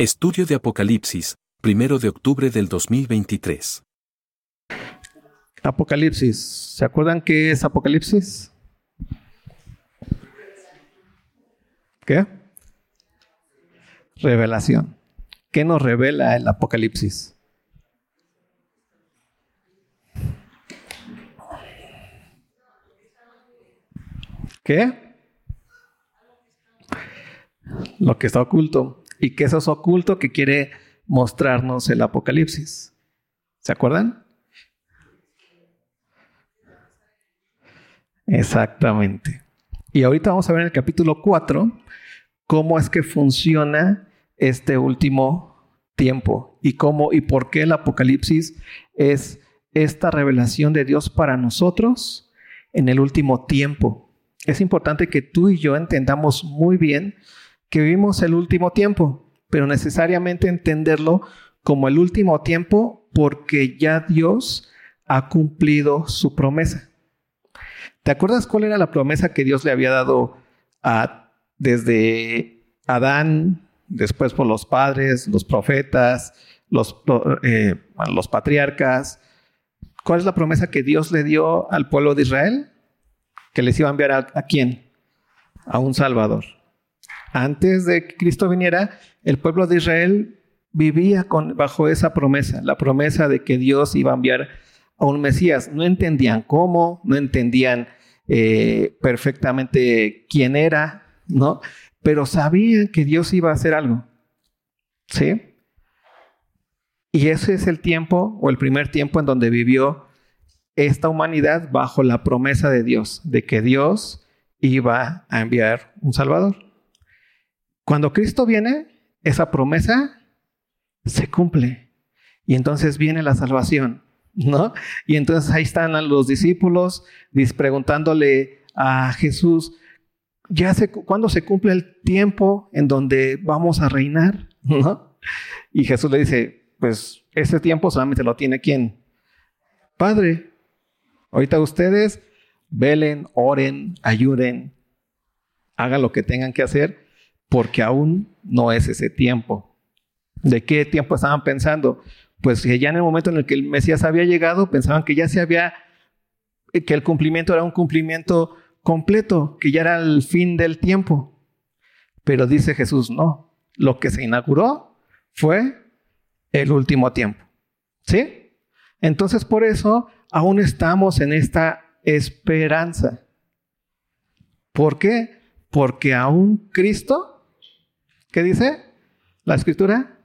Estudio de Apocalipsis, primero de octubre del 2023. Apocalipsis. ¿Se acuerdan qué es Apocalipsis? ¿Qué? Revelación. ¿Qué nos revela el Apocalipsis? ¿Qué? Lo que está oculto. ¿Y qué es eso oculto que quiere mostrarnos el Apocalipsis? ¿Se acuerdan? Exactamente. Y ahorita vamos a ver en el capítulo 4 cómo es que funciona este último tiempo y cómo y por qué el Apocalipsis es esta revelación de Dios para nosotros en el último tiempo. Es importante que tú y yo entendamos muy bien que vivimos el último tiempo, pero necesariamente entenderlo como el último tiempo porque ya Dios ha cumplido su promesa. ¿Te acuerdas cuál era la promesa que Dios le había dado a, desde Adán, después por los padres, los profetas, los, eh, patriarcas? ¿Cuál es la promesa que Dios le dio al pueblo de Israel? Que les iba a enviar a, a quién? A un Salvador. Antes de que Cristo viniera, el pueblo de Israel vivía con, bajo esa promesa, la promesa de que Dios iba a enviar a un Mesías. No entendían cómo, no entendían eh, perfectamente quién era, ¿no? Pero sabían que Dios iba a hacer algo. ¿Sí? Y ese es el tiempo o el primer tiempo en donde vivió esta humanidad bajo la promesa de Dios, de que Dios iba a enviar un Salvador. Cuando Cristo viene, esa promesa se cumple. Y entonces viene la salvación. ¿no? Y entonces ahí están los discípulos preguntándole a Jesús, ya sé cuándo se cumple el tiempo en donde vamos a reinar, ¿no? Y Jesús le dice, pues ese tiempo solamente lo tiene quién? Padre. Ahorita ustedes velen, oren, ayuden, hagan lo que tengan que hacer, porque aún no es ese tiempo. ¿De qué tiempo estaban pensando? pues ya en el momento en el que el Mesías había llegado, pensaban que ya se había, que el cumplimiento era un cumplimiento completo, que ya era el fin del tiempo. Pero dice Jesús, no, lo que se inauguró fue el último tiempo. ¿Sí? Entonces por eso aún estamos en esta esperanza. ¿Por qué? Porque aún Cristo, ¿qué dice la escritura?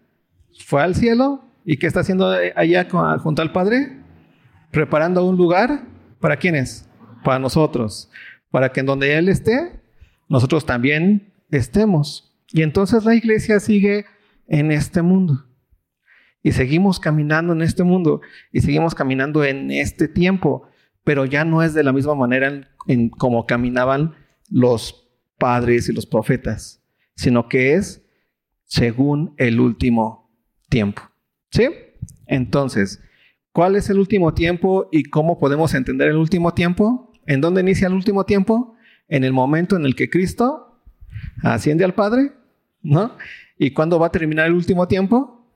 Fue al cielo, ¿Y qué está haciendo allá junto al Padre? Preparando un lugar para quiénes? Para nosotros. Para que en donde Él esté, nosotros también estemos. Y entonces la iglesia sigue en este mundo. Y seguimos caminando en este mundo. Y seguimos caminando en este tiempo. Pero ya no es de la misma manera en como caminaban los padres y los profetas. Sino que es según el último tiempo. ¿Sí? Entonces, ¿cuál es el último tiempo y cómo podemos entender el último tiempo? ¿En dónde inicia el último tiempo? En el momento en el que Cristo asciende al Padre, ¿no? ¿Y cuándo va a terminar el último tiempo?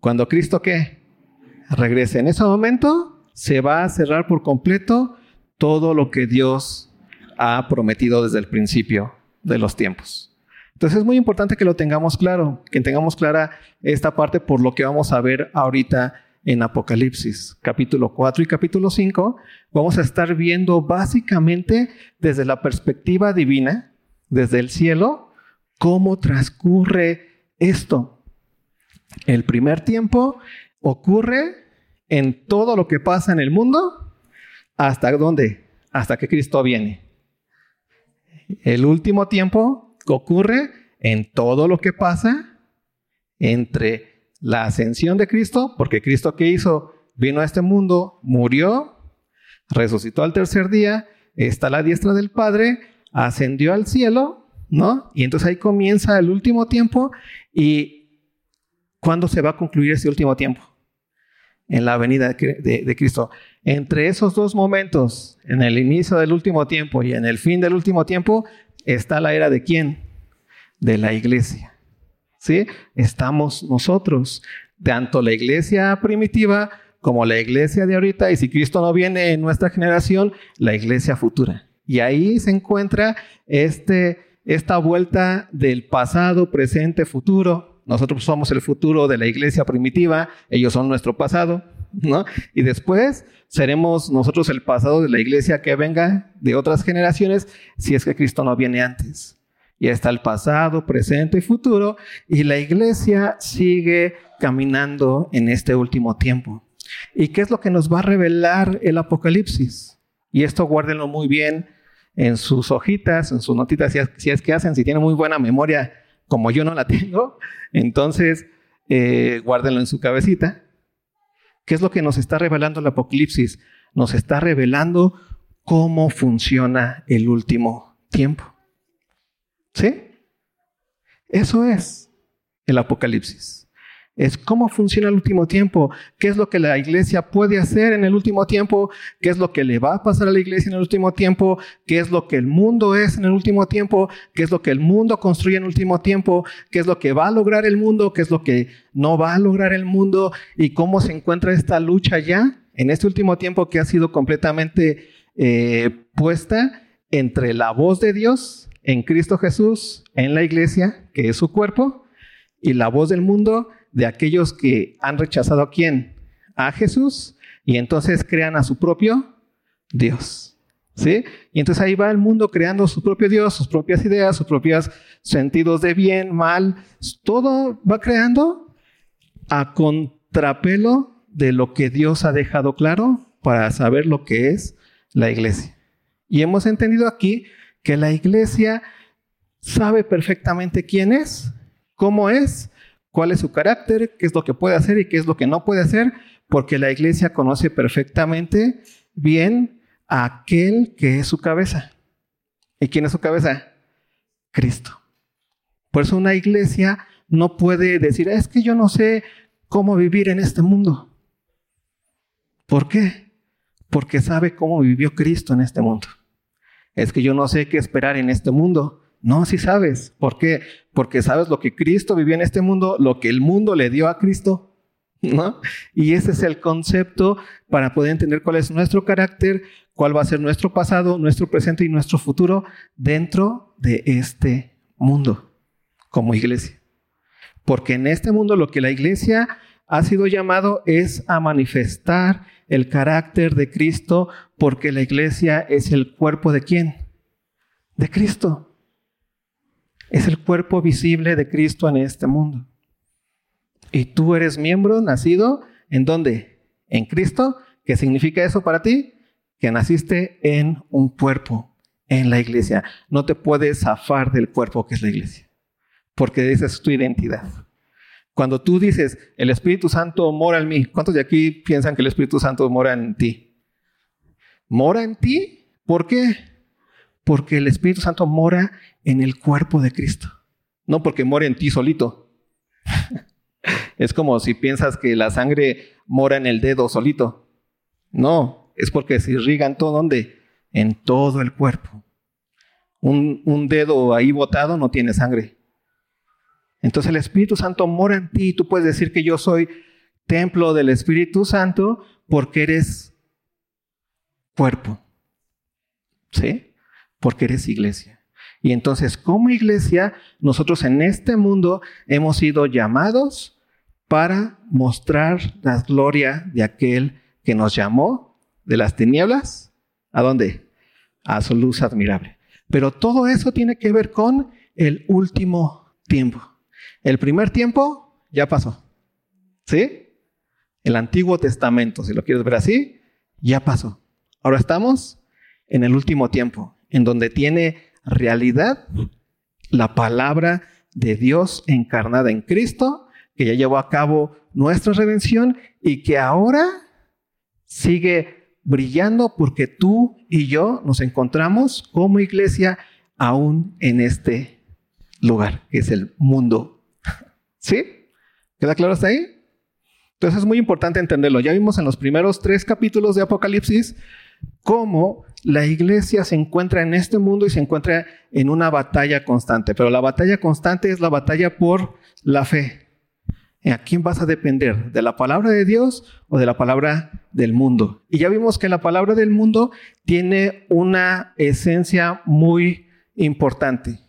Cuando Cristo qué? Regrese. En ese momento se va a cerrar por completo todo lo que Dios ha prometido desde el principio de los tiempos. Entonces es muy importante que lo tengamos claro, que tengamos clara esta parte por lo que vamos a ver ahorita en Apocalipsis, capítulo 4 y capítulo 5. Vamos a estar viendo básicamente desde la perspectiva divina, desde el cielo, cómo transcurre esto. El primer tiempo ocurre en todo lo que pasa en el mundo, ¿hasta dónde? Hasta que Cristo viene. El último tiempo ocurre en todo lo que pasa entre la ascensión de Cristo, porque Cristo que hizo vino a este mundo, murió, resucitó al tercer día, está a la diestra del Padre, ascendió al cielo, ¿no? Y entonces ahí comienza el último tiempo y ¿cuándo se va a concluir ese último tiempo? En la venida de, Cristo. Entre esos dos momentos, en el inicio del último tiempo y en el fin del último tiempo, está la era de quién? De la iglesia. ¿Sí? Estamos nosotros, tanto la iglesia primitiva como la iglesia de ahorita, y si Cristo no viene en nuestra generación, la iglesia futura. Y ahí se encuentra este, esta vuelta del pasado, presente, futuro. Nosotros somos el futuro de la iglesia primitiva, ellos son nuestro pasado, ¿no? Y después seremos nosotros el pasado de la iglesia que venga de otras generaciones si es que Cristo no viene antes. Y está el pasado, presente y futuro, y la iglesia sigue caminando en este último tiempo. ¿Y qué es lo que nos va a revelar el Apocalipsis? Y esto guárdenlo muy bien en sus hojitas, en sus notitas, si es, que hacen, si tienen muy buena memoria, como yo no la tengo, entonces eh, guárdenlo en su cabecita. ¿Qué es lo que nos está revelando el Apocalipsis? Nos está revelando cómo funciona el último tiempo. ¿Sí? Eso es el Apocalipsis es cómo funciona el último tiempo, qué es lo que la iglesia puede hacer en el último tiempo, qué es lo que le va a pasar a la iglesia en el último tiempo, qué es lo que el mundo es en el último tiempo, qué es lo que el mundo construye en el último tiempo, qué es lo que va a lograr el mundo, qué es lo que no va a lograr el mundo y cómo se encuentra esta lucha ya en este último tiempo que ha sido completamente eh, puesta entre la voz de Dios en Cristo Jesús, en la iglesia, que es su cuerpo, y la voz del mundo de aquellos que han rechazado a quién? A Jesús y entonces crean a su propio Dios. ¿Sí? Y entonces ahí va el mundo creando su propio Dios, sus propias ideas, sus propios sentidos de bien, mal, todo va creando a contrapelo de lo que Dios ha dejado claro para saber lo que es la iglesia. Y hemos entendido aquí que la iglesia sabe perfectamente quién es, cómo es cuál es su carácter, qué es lo que puede hacer y qué es lo que no puede hacer, porque la iglesia conoce perfectamente bien a aquel que es su cabeza. ¿Y quién es su cabeza? Cristo. Por eso una iglesia no puede decir, es que yo no sé cómo vivir en este mundo. ¿Por qué? Porque sabe cómo vivió Cristo en este mundo. Es que yo no sé qué esperar en este mundo. No, sí sabes. ¿Por qué? Porque sabes lo que Cristo vivió en este mundo, lo que el mundo le dio a Cristo. ¿No? Y ese es el concepto para poder entender cuál es nuestro carácter, cuál va a ser nuestro pasado, nuestro presente y nuestro futuro dentro de este mundo como iglesia. Porque en este mundo lo que la iglesia ha sido llamado es a manifestar el carácter de Cristo porque la iglesia es el cuerpo de quién? De Cristo es el cuerpo visible de Cristo en este mundo. Y tú eres miembro nacido en dónde? En Cristo. ¿Qué significa eso para ti? Que naciste en un cuerpo, en la iglesia. No te puedes zafar del cuerpo que es la iglesia, porque esa es tu identidad. Cuando tú dices, el Espíritu Santo mora en mí, ¿cuántos de aquí piensan que el Espíritu Santo mora en ti? ¿Mora en ti? ¿Por qué? Porque el Espíritu Santo mora en el cuerpo de Cristo. No porque mora en ti solito. es como si piensas que la sangre mora en el dedo solito. No, es porque se irriga en todo donde? En todo el cuerpo. Un, un dedo ahí botado no tiene sangre. Entonces el Espíritu Santo mora en ti tú puedes decir que yo soy templo del Espíritu Santo porque eres cuerpo. ¿Sí? porque eres iglesia. Y entonces como iglesia, nosotros en este mundo hemos sido llamados para mostrar la gloria de aquel que nos llamó de las tinieblas. ¿A dónde? A su luz admirable. Pero todo eso tiene que ver con el último tiempo. El primer tiempo ya pasó. ¿Sí? El Antiguo Testamento, si lo quieres ver así, ya pasó. Ahora estamos en el último tiempo en donde tiene realidad la palabra de Dios encarnada en Cristo, que ya llevó a cabo nuestra redención y que ahora sigue brillando porque tú y yo nos encontramos como iglesia aún en este lugar, que es el mundo. ¿Sí? ¿Queda claro hasta ahí? Entonces es muy importante entenderlo. Ya vimos en los primeros tres capítulos de Apocalipsis cómo la iglesia se encuentra en este mundo y se encuentra en una batalla constante, pero la batalla constante es la batalla por la fe. ¿A quién vas a depender? ¿De la palabra de Dios o de la palabra del mundo? Y ya vimos que la palabra del mundo tiene una esencia muy importante.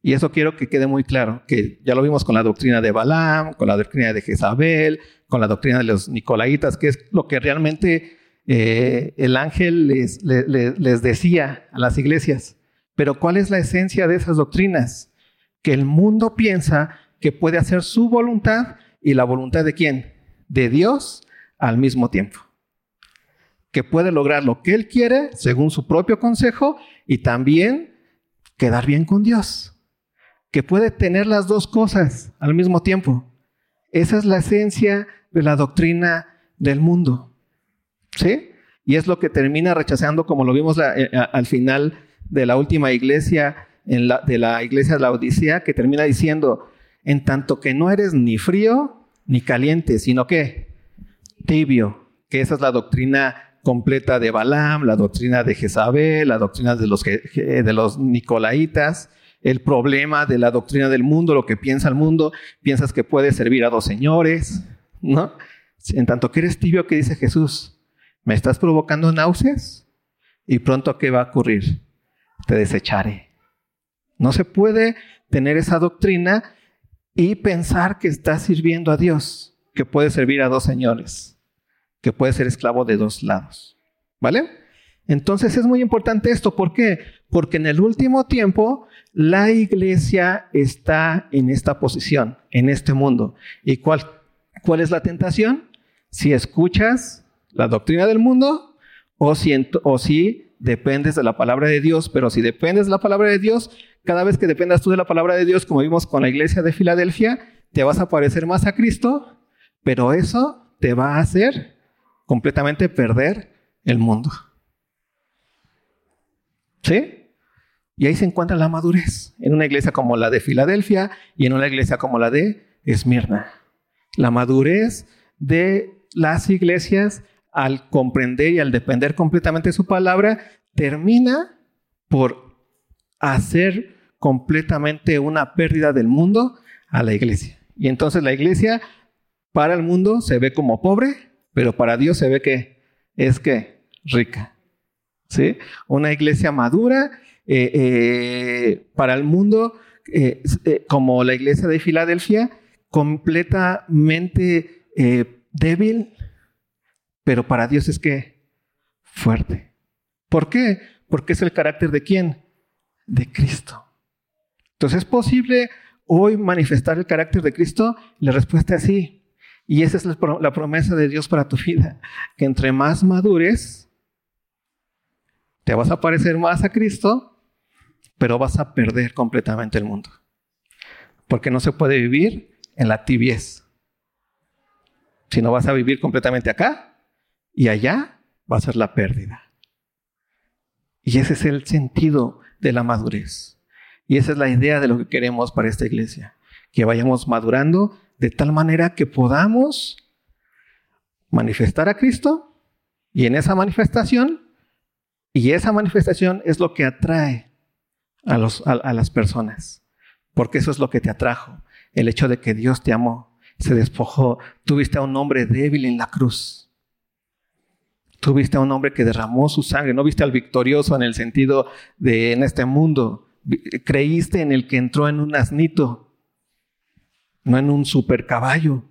Y eso quiero que quede muy claro, que ya lo vimos con la doctrina de Balaam, con la doctrina de Jezabel, con la doctrina de los Nicolaitas, que es lo que realmente eh, el ángel les, les decía a las iglesias. Pero ¿cuál es la esencia de esas doctrinas? Que el mundo piensa que puede hacer su voluntad y la voluntad de quién? De Dios al mismo tiempo. Que puede lograr lo que Él quiere según su propio consejo y también quedar bien con Dios que puede tener las dos cosas al mismo tiempo. Esa es la esencia de la doctrina del mundo. ¿Sí? Y es lo que termina rechazando, como lo vimos eh, al final de la última iglesia, de la iglesia de la Odisea, que termina diciendo, en tanto que no eres ni frío ni caliente, sino que tibio, que esa es la doctrina completa de Balaam, la doctrina de Jezabel, la doctrina de los, de los Nicolaitas, el problema de la doctrina del mundo, lo que piensa el mundo, piensas que puedes servir a dos señores, ¿no? En tanto que eres tibio, que dice Jesús, ¿me estás provocando náuseas? Y pronto, ¿qué va a ocurrir? Te desecharé. No se puede tener esa doctrina y pensar que estás sirviendo a Dios, que puedes servir a dos señores, que puedes ser esclavo de dos lados. ¿Vale? Entonces es muy importante esto. ¿Por qué? Porque en el último tiempo la iglesia está en esta posición, en este mundo. ¿Y cuál, cuál es la tentación? Si escuchas la doctrina del mundo o si, o dependes de la palabra de Dios, pero si dependes de la palabra de Dios, cada vez que dependas tú de la palabra de Dios, como vimos con la iglesia de Filadelfia, te vas a parecer más a Cristo, pero eso te va a hacer completamente perder el mundo. ¿Sí? Y ahí se encuentra la madurez, en una iglesia como la de Filadelfia y en una iglesia como la de Esmirna. La madurez de las iglesias al comprender y al depender completamente de su palabra termina por hacer completamente una pérdida del mundo a la iglesia. Y entonces la iglesia para el mundo se ve como pobre, pero para Dios se ve que es que rica. ¿Sí? Una iglesia madura eh, eh, para el mundo, eh, como la iglesia de Filadelfia, completamente débil, pero para Dios es que fuerte. ¿Por qué? Porque es el carácter de quién? De Cristo. Entonces, ¿es posible hoy manifestar el carácter de Cristo? La respuesta es sí. Y esa es la promesa de Dios para tu vida, que entre más madures, te vas a parecer más a Cristo pero vas a perder completamente el mundo. Porque no se puede vivir en la tibiez. Si no vas a vivir completamente acá y allá, va a ser la pérdida. Y ese es el sentido de la madurez. Y esa es la idea de lo que queremos para esta iglesia. Que vayamos madurando de tal manera que podamos manifestar a Cristo y en esa manifestación, y esa manifestación es lo que atrae a, los, a, las personas, porque eso es lo que te atrajo, el hecho de que Dios te amó, se despojó, tuviste a un hombre débil en la cruz. Tuviste a un hombre que derramó su sangre, no viste al victorioso en el sentido de en este mundo. Creíste en el que entró en un asnito, no en un super caballo.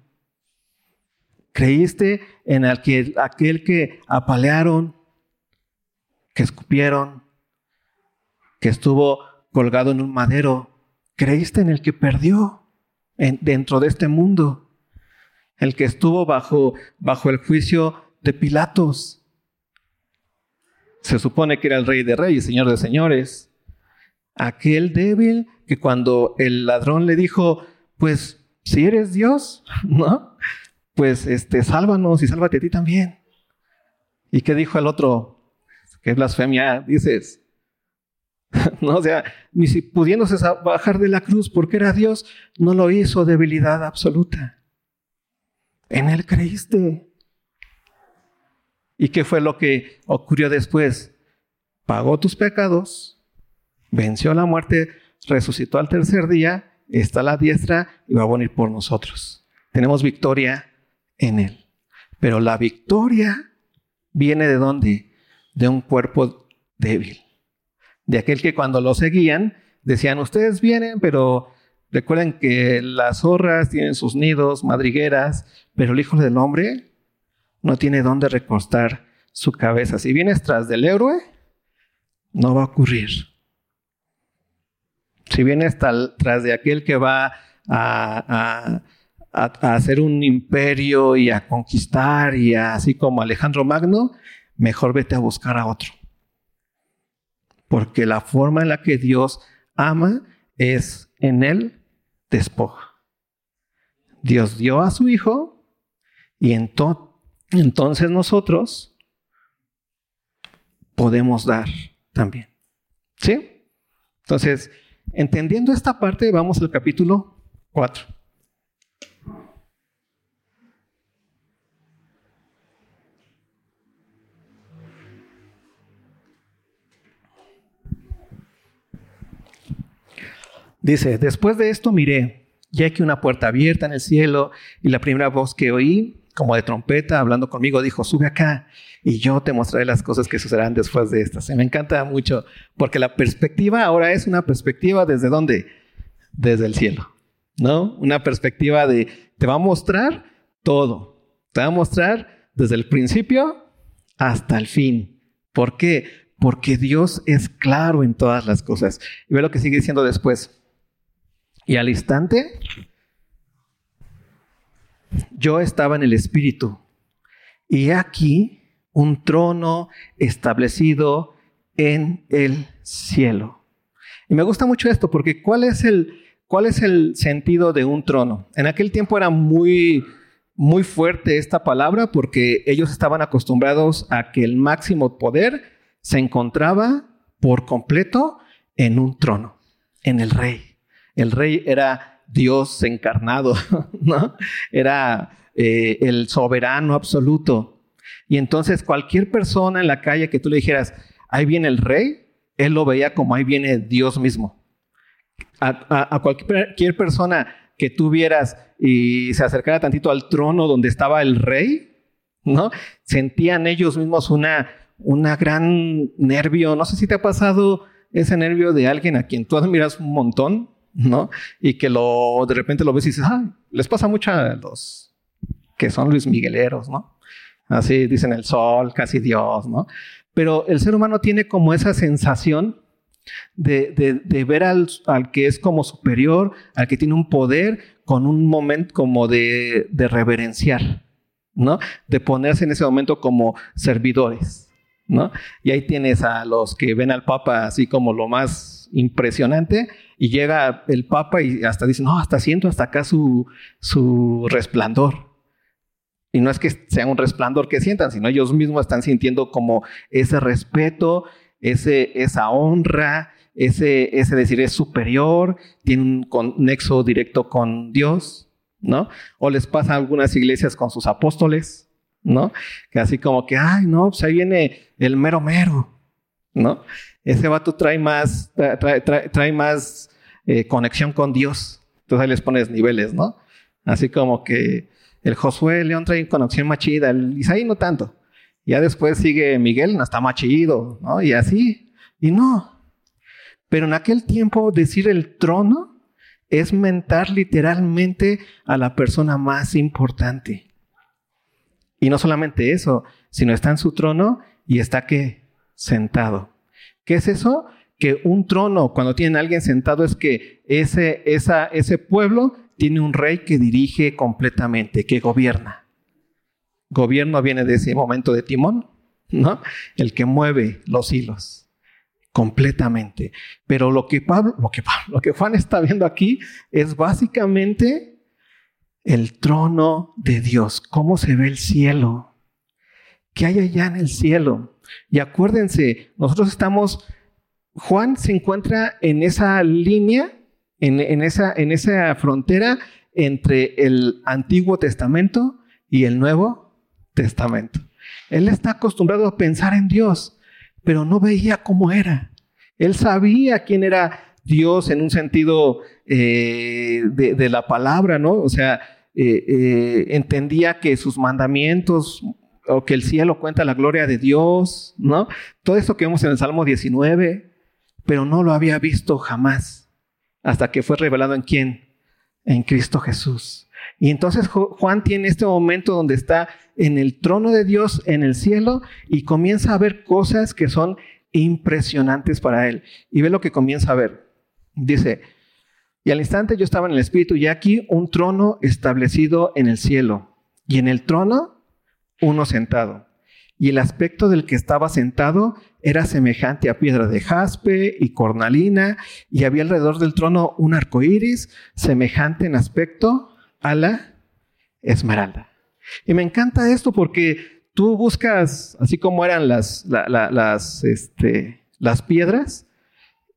Creíste en aquel, aquel que apalearon, que escupieron, que estuvo colgado en un madero, creíste en el que perdió dentro de este mundo, el que estuvo bajo, bajo el juicio de Pilatos. Se supone que era el rey de reyes, señor de señores. Aquel débil que cuando el ladrón le dijo, pues si eres Dios, ¿no? Pues este, sálvanos y sálvate a ti también. ¿Y qué dijo el otro? ¿Qué blasfemia dices? ¿no? O sea, ni si pudiéndose bajar de la cruz porque era Dios, no lo hizo debilidad absoluta. En Él creíste. ¿Y qué fue lo que ocurrió después? pagó tus pecados, venció la muerte, resucitó al tercer día, está a la diestra y va a venir por nosotros. Tenemos victoria en Él. Pero la victoria viene de dónde? De un cuerpo débil. De aquel que cuando lo seguían decían, ustedes vienen, pero recuerden que las zorras tienen sus nidos, madrigueras, pero el Hijo del Hombre no tiene dónde recostar su cabeza. Si vienes tras del héroe, no va a ocurrir. Si vienes tras de aquel que va a, hacer un imperio y a conquistar y así como Alejandro Magno, mejor vete a buscar a otro. Porque la forma en la que Dios ama es en él despoja. Dios dio a su Hijo y entonces nosotros podemos dar también. ¿Sí? Entonces, entendiendo esta parte, vamos al capítulo 4. Dice, después de esto miré, ya que una puerta abierta en el cielo, y la primera voz que oí, como de trompeta, hablando conmigo, dijo, sube acá y yo te mostraré las cosas que sucederán después de estas. Y me encanta mucho, porque la perspectiva ahora es una perspectiva desde dónde? Desde el cielo, ¿no? Una perspectiva de, te va a mostrar todo, te va a mostrar desde el principio hasta el fin. ¿Por qué? Porque Dios es claro en todas las cosas. Y ve lo que sigue diciendo después. Y al instante, yo estaba en el Espíritu. Y aquí un trono establecido en el cielo. Y me gusta mucho esto porque ¿cuál es el, cuál es el sentido de un trono? En aquel tiempo era muy, muy fuerte esta palabra porque ellos estaban acostumbrados a que el máximo poder se encontraba por completo en un trono, en el rey. El rey era Dios encarnado, ¿no? Era eh, el soberano absoluto. Y entonces cualquier persona en la calle que tú le dijeras, ahí viene el rey, él lo veía como ahí viene Dios mismo. A, cualquier persona que tú vieras y se acercara tantito al trono donde estaba el rey, ¿no? Sentían ellos mismos una, una gran nervio. No sé si te ha pasado ese nervio de alguien a quien tú admiras un montón, ¿no? Y que lo, de repente lo ves y dices, ah, les pasa mucho a los que son Luis Migueleros, ¿no? Así dicen el sol, casi Dios, ¿no? Pero el ser humano tiene como esa sensación de, de, ver al, al, que es como superior, al que tiene un poder, con un momento como de, de reverenciar, ¿no? De ponerse en ese momento como servidores, ¿no? Y ahí tienes a los que ven al Papa así como lo más impresionante y llega el Papa y hasta dice, no, hasta siento hasta acá su, su resplandor. Y no es que sea un resplandor que sientan, sino ellos mismos están sintiendo como ese respeto, ese, esa honra, ese, ese decir es superior, tiene un nexo directo con Dios, ¿no? O les pasa a algunas iglesias con sus apóstoles, ¿no? Que así como que, ay, no, pues ahí viene el mero mero, ¿no? Ese vato trae más, trae, trae más eh, conexión con Dios. Entonces ahí les pones niveles, ¿no? Así como que el Josué León trae conexión más chida, el Isaí no tanto. Ya después sigue Miguel, no está más chido, ¿no? Y así. Y no. Pero en aquel tiempo decir el trono es mentar literalmente a la persona más importante. Y no solamente eso, sino está en su trono y está que sentado. ¿Qué es eso? que un trono, cuando tienen a alguien sentado, es que ese, ese pueblo tiene un rey que dirige completamente, que gobierna. Gobierno viene de ese momento de timón, ¿no? El que mueve los hilos completamente. Pero lo que Pablo, lo que lo que Juan está viendo aquí es básicamente el trono de Dios, cómo se ve el cielo, qué hay allá en el cielo. Y acuérdense, nosotros estamos Juan se encuentra en esa línea, en, esa, en esa frontera entre el Antiguo Testamento y el Nuevo Testamento. Él está acostumbrado a pensar en Dios, pero no veía cómo era. Él sabía quién era Dios en un sentido eh, de, la palabra, ¿no? O sea, eh, eh, entendía que sus mandamientos o que el cielo cuenta la gloria de Dios, ¿no? Todo eso que vemos en el Salmo 19, pero no lo había visto jamás hasta que fue revelado en quién? En Cristo Jesús. Y entonces Juan tiene este momento donde está en el trono de Dios en el cielo y comienza a ver cosas que son impresionantes para él. Y ve lo que comienza a ver. Dice, y al instante yo estaba en el Espíritu y aquí un trono establecido en el cielo. Y en el trono uno sentado. Y el aspecto del que estaba sentado era semejante a piedra de jaspe y cornalina, y había alrededor del trono un arco iris, semejante en aspecto a la esmeralda. Y me encanta esto porque tú buscas, así como eran las, las, este, las piedras,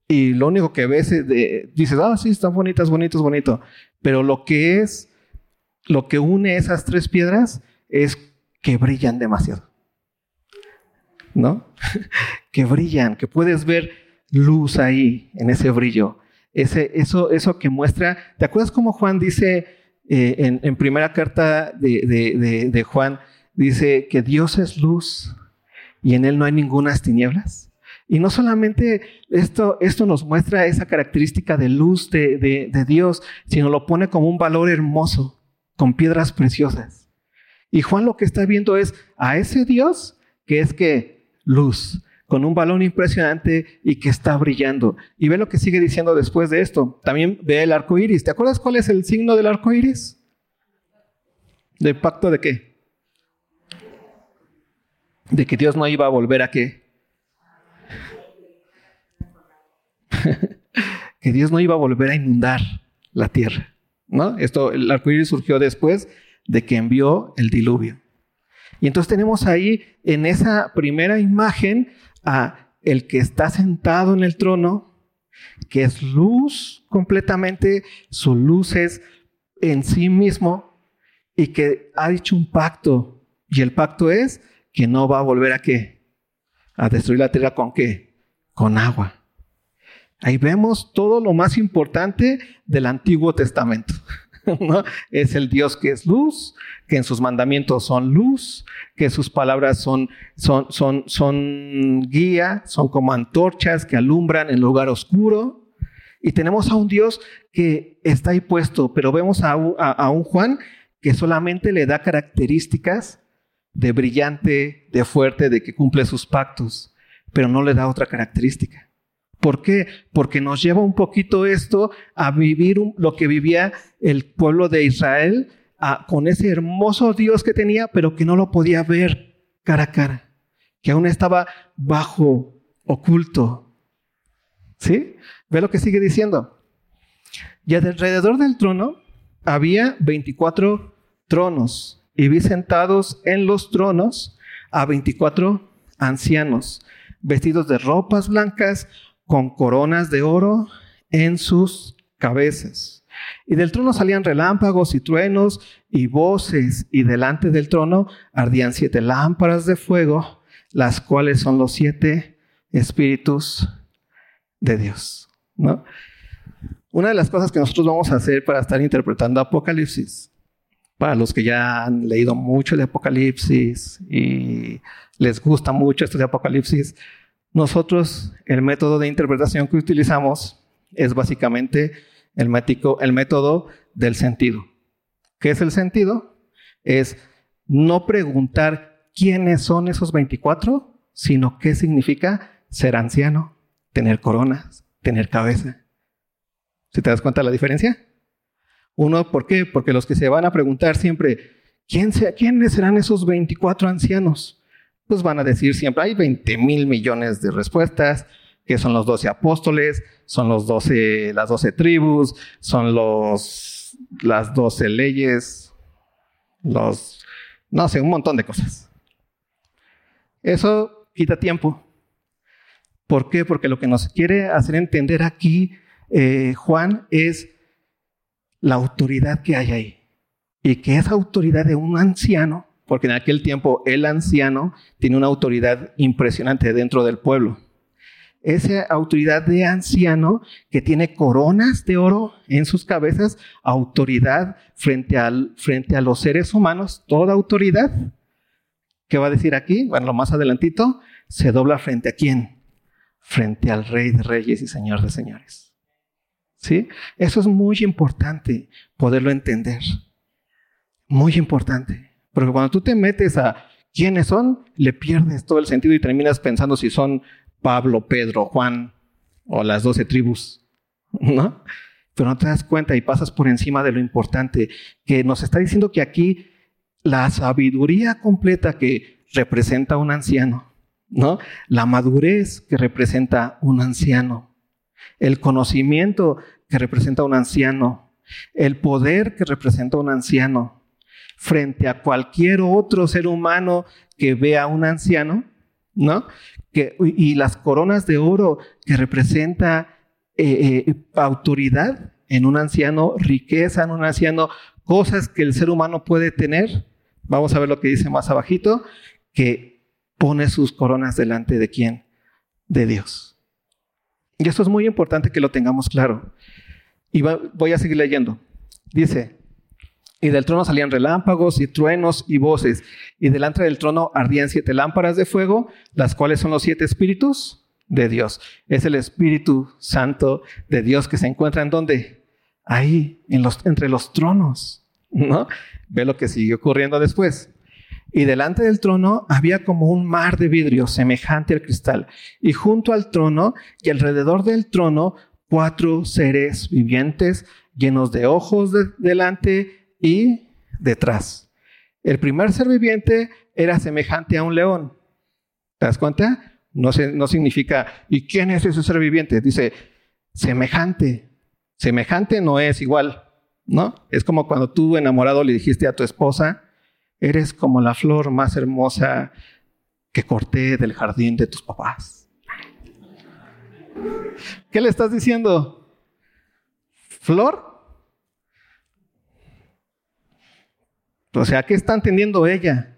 y lo único que ves es de, dices, ah, sí, están bonitas, bonitos, bonito. Pero lo que es, lo que une esas tres piedras es que brillan demasiado. ¿No? que brillan, que puedes ver luz ahí, en ese brillo. Ese, eso, eso que muestra, ¿te acuerdas cómo Juan dice eh, en, primera carta de, de Juan, dice que Dios es luz y en él no hay ninguna tinieblas? Y no solamente esto, esto nos muestra esa característica de luz de, de, Dios, sino lo pone como un valor hermoso, con piedras preciosas. Y Juan lo que está viendo es a ese Dios que es que luz, con un valor impresionante y que está brillando. Y ve lo que sigue diciendo después de esto. También ve el arco iris. ¿Te acuerdas cuál es el signo del arco iris? ¿Del pacto de qué? De que Dios no iba a volver a qué? que Dios no iba a volver a inundar la tierra. ¿no? Esto, el arcoíris surgió después de que envió el diluvio. Y entonces tenemos ahí en esa primera imagen a el que está sentado en el trono, que es luz completamente, su luz es en sí mismo y que ha dicho un pacto. Y el pacto es que no va a volver a qué? A destruir la tierra con qué? Con agua. Ahí vemos todo lo más importante del Antiguo Testamento. Es el Dios que es luz, que en sus mandamientos son luz, que sus palabras son, son, son, son guía, son como antorchas que alumbran en lugar oscuro. Y tenemos a un Dios que está ahí puesto, pero vemos a un Juan que solamente le da características de brillante, de fuerte, de que cumple sus pactos, pero no le da otra característica. ¿Por qué? Porque nos lleva un poquito esto a vivir lo que vivía el pueblo de Israel con ese hermoso Dios que tenía, pero que no lo podía ver cara a cara, que aún estaba bajo, oculto. ¿Sí? Ve lo que sigue diciendo. Y alrededor del trono había 24 tronos y vi sentados en los tronos a 24 ancianos, vestidos de ropas blancas, con coronas de oro en sus cabezas. Y del trono salían relámpagos y truenos y voces, y delante del trono ardían siete lámparas de fuego, las cuales son los siete espíritus de Dios. ¿no? Una de las cosas que nosotros vamos a hacer para estar interpretando Apocalipsis, para los que ya han leído mucho de Apocalipsis y les gusta mucho esto de Apocalipsis, nosotros, el método de interpretación que utilizamos es básicamente el, el método del sentido. ¿Qué es el sentido? Es no preguntar quiénes son esos 24, sino qué significa ser anciano, tener coronas, tener cabeza. ¿Si te das cuenta de la diferencia? Uno, ¿por qué? Porque los que se van a preguntar siempre, ¿quién ¿quiénes serán esos 24 ancianos? Pues van a decir siempre, hay 20 mil millones de respuestas, que son los 12 apóstoles, son los 12, las 12 tribus, son los, las 12 leyes, los, no sé, un montón de cosas. Eso quita tiempo. ¿Por qué? Porque lo que nos quiere hacer entender aquí eh, Juan es la autoridad que hay ahí. Y que esa autoridad de un anciano porque en aquel tiempo el anciano tiene una autoridad impresionante dentro del pueblo. Esa autoridad de anciano que tiene coronas de oro en sus cabezas, autoridad frente, frente a los seres humanos, toda autoridad. ¿Qué va a decir aquí? Bueno, lo más adelantito, se dobla frente a quién? Frente al Rey de Reyes y Señor de Señores. ¿Sí? Eso es muy importante poderlo entender. Muy importante. Porque cuando tú te metes a quiénes son, le pierdes todo el sentido y terminas pensando si son Pablo, Pedro, Juan o las doce tribus, ¿no? Pero no te das cuenta y pasas por encima de lo importante, que nos está diciendo que aquí la sabiduría completa que representa un anciano, ¿no? La madurez que representa un anciano, el conocimiento que representa un anciano, el poder que representa un anciano, frente a cualquier otro ser humano que vea a un anciano, ¿no? Que, y las coronas de oro que representa eh, eh, autoridad en un anciano, riqueza en un anciano, cosas que el ser humano puede tener. Vamos a ver lo que dice más abajito, que pone sus coronas delante de quién? De Dios. Y esto es muy importante que lo tengamos claro. Y voy a seguir leyendo. Dice, y del trono salían relámpagos y truenos y voces. Y delante del trono ardían siete lámparas de fuego, las cuales son los siete espíritus de Dios. Es el Espíritu Santo de Dios que se encuentra en donde? Ahí, entre los tronos. ¿no? Ve lo que siguió ocurriendo después. Y delante del trono había como un mar de vidrio semejante al cristal. Y junto al trono y alrededor del trono cuatro seres vivientes llenos de ojos delante y detrás. El primer ser viviente era semejante a un león. ¿Te das cuenta? No, no significa, ¿y quién es ese ser viviente? Dice, semejante. Semejante no es igual, ¿no? Es como cuando tú enamorado le dijiste a tu esposa, eres como la flor más hermosa que corté del jardín de tus papás. ¿Qué le estás diciendo? ¿Flor? O sea, ¿qué está entendiendo ella?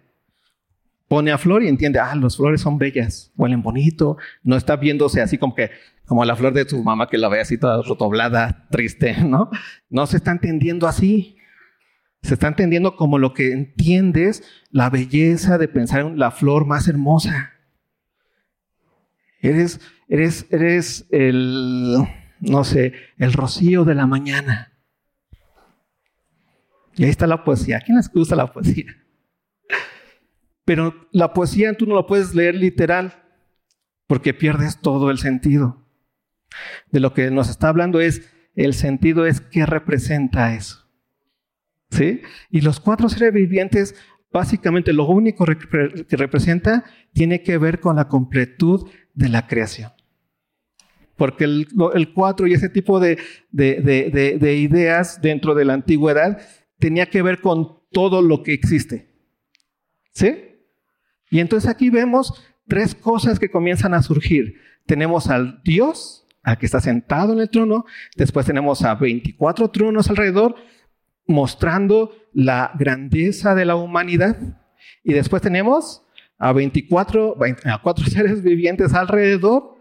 Pone a flor y entiende, ah, las flores son bellas, huelen bonito, no está viéndose así como que, como la flor de su mamá que la ve así toda rotoblada, triste, ¿no? No se está entendiendo así. Se está entendiendo como lo que entiendes, la belleza de pensar en la flor más hermosa. Eres, eres, eres el, no sé, el rocío de la mañana. Y ahí está la poesía. ¿A quién les gusta la poesía? Pero la poesía tú no la puedes leer literal porque pierdes todo el sentido. De lo que nos está hablando es, el sentido es qué representa eso. ¿Sí? Y los cuatro seres vivientes, básicamente lo único que representa tiene que ver con la completud de la creación. Porque el, cuatro y ese tipo de, de ideas dentro de la antigüedad tenía que ver con todo lo que existe. ¿Sí? Y entonces aquí vemos tres cosas que comienzan a surgir. Tenemos al Dios, al que está sentado en el trono, después tenemos a 24 tronos alrededor, mostrando la grandeza de la humanidad, y después tenemos a 24, a cuatro seres vivientes alrededor,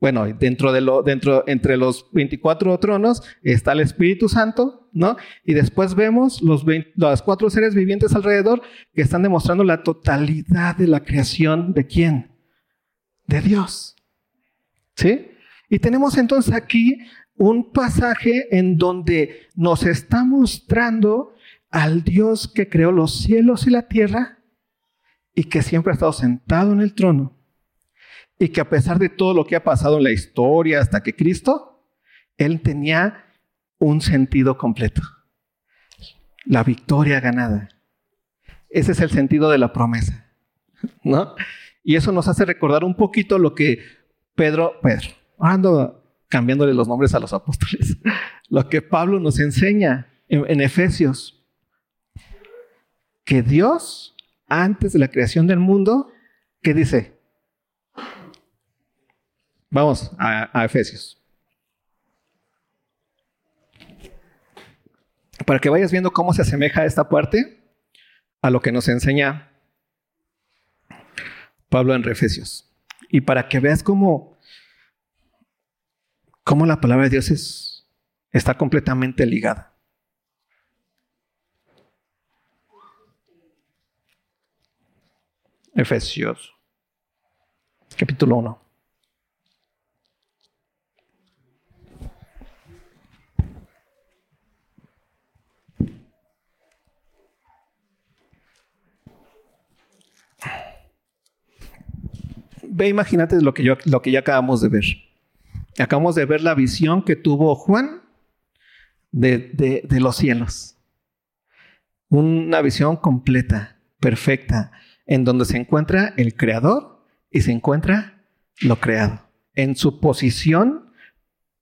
bueno, dentro de lo, dentro, entre los 24 tronos está el Espíritu Santo, ¿no? Y después vemos los, los cuatro seres vivientes alrededor que están demostrando la totalidad de la creación de quién? De Dios. ¿Sí? Y tenemos entonces aquí un pasaje en donde nos está mostrando al Dios que creó los cielos y la tierra y que siempre ha estado sentado en el trono y que a pesar de todo lo que ha pasado en la historia hasta que Cristo, Él tenía un sentido completo. La victoria ganada. Ese es el sentido de la promesa. ¿No? Y eso nos hace recordar un poquito lo que Pedro, Pedro, ando cambiándole los nombres a los apóstoles, lo que Pablo nos enseña en, Efesios, que Dios, antes de la creación del mundo, ¿qué dice? Vamos a, Efesios. Para que vayas viendo cómo se asemeja esta parte, a lo que nos enseña Pablo en Efesios. Y para que veas cómo, cómo la palabra de Dios es, está completamente ligada. Efesios, capítulo 1. Ve, imagínate lo que, yo, lo que ya acabamos de ver. Acabamos de ver la visión que tuvo Juan de, de los cielos. Una visión completa, perfecta, en donde se encuentra el creador y se encuentra lo creado. En su posición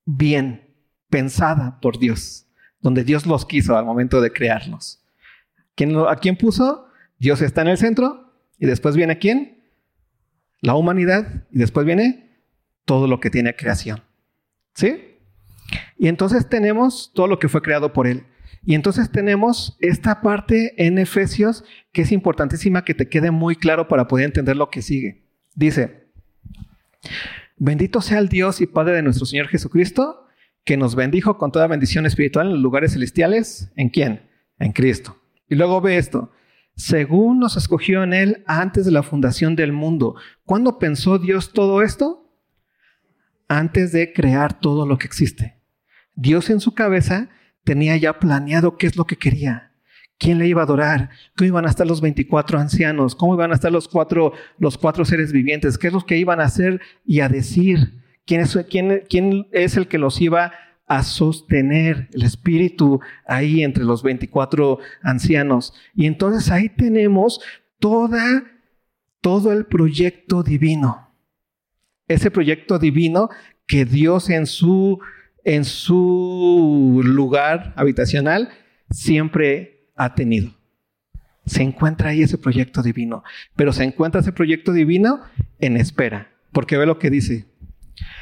bien pensada por Dios, donde Dios los quiso al momento de crearlos. ¿A quién puso? Dios está en el centro y después viene quién? La humanidad y después viene todo lo que tiene creación. ¿Sí? Y entonces tenemos todo lo que fue creado por Él. Y entonces tenemos esta parte en Efesios que es importantísima que te quede muy claro para poder entender lo que sigue. Dice, bendito sea el Dios y Padre de nuestro Señor Jesucristo, que nos bendijo con toda bendición espiritual en los lugares celestiales. ¿En quién? En Cristo. Y luego ve esto, según nos escogió en Él antes de la fundación del mundo. ¿Cuándo pensó Dios todo esto? Antes de crear todo lo que existe. Dios en su cabeza tenía ya planeado qué es lo que quería. ¿Quién le iba a adorar? ¿Cómo iban a estar los 24 ancianos? ¿Cómo iban a estar los cuatro, los cuatro seres vivientes? ¿Qué es lo que iban a hacer y a decir? ¿Quién es, quién, es el que los iba a a sostener el espíritu ahí entre los 24 ancianos. Y entonces ahí tenemos toda, todo el proyecto divino. Ese proyecto divino que Dios en su, en su lugar habitacional siempre ha tenido. Se encuentra ahí ese proyecto divino, pero se encuentra ese proyecto divino en espera, porque ve lo que dice,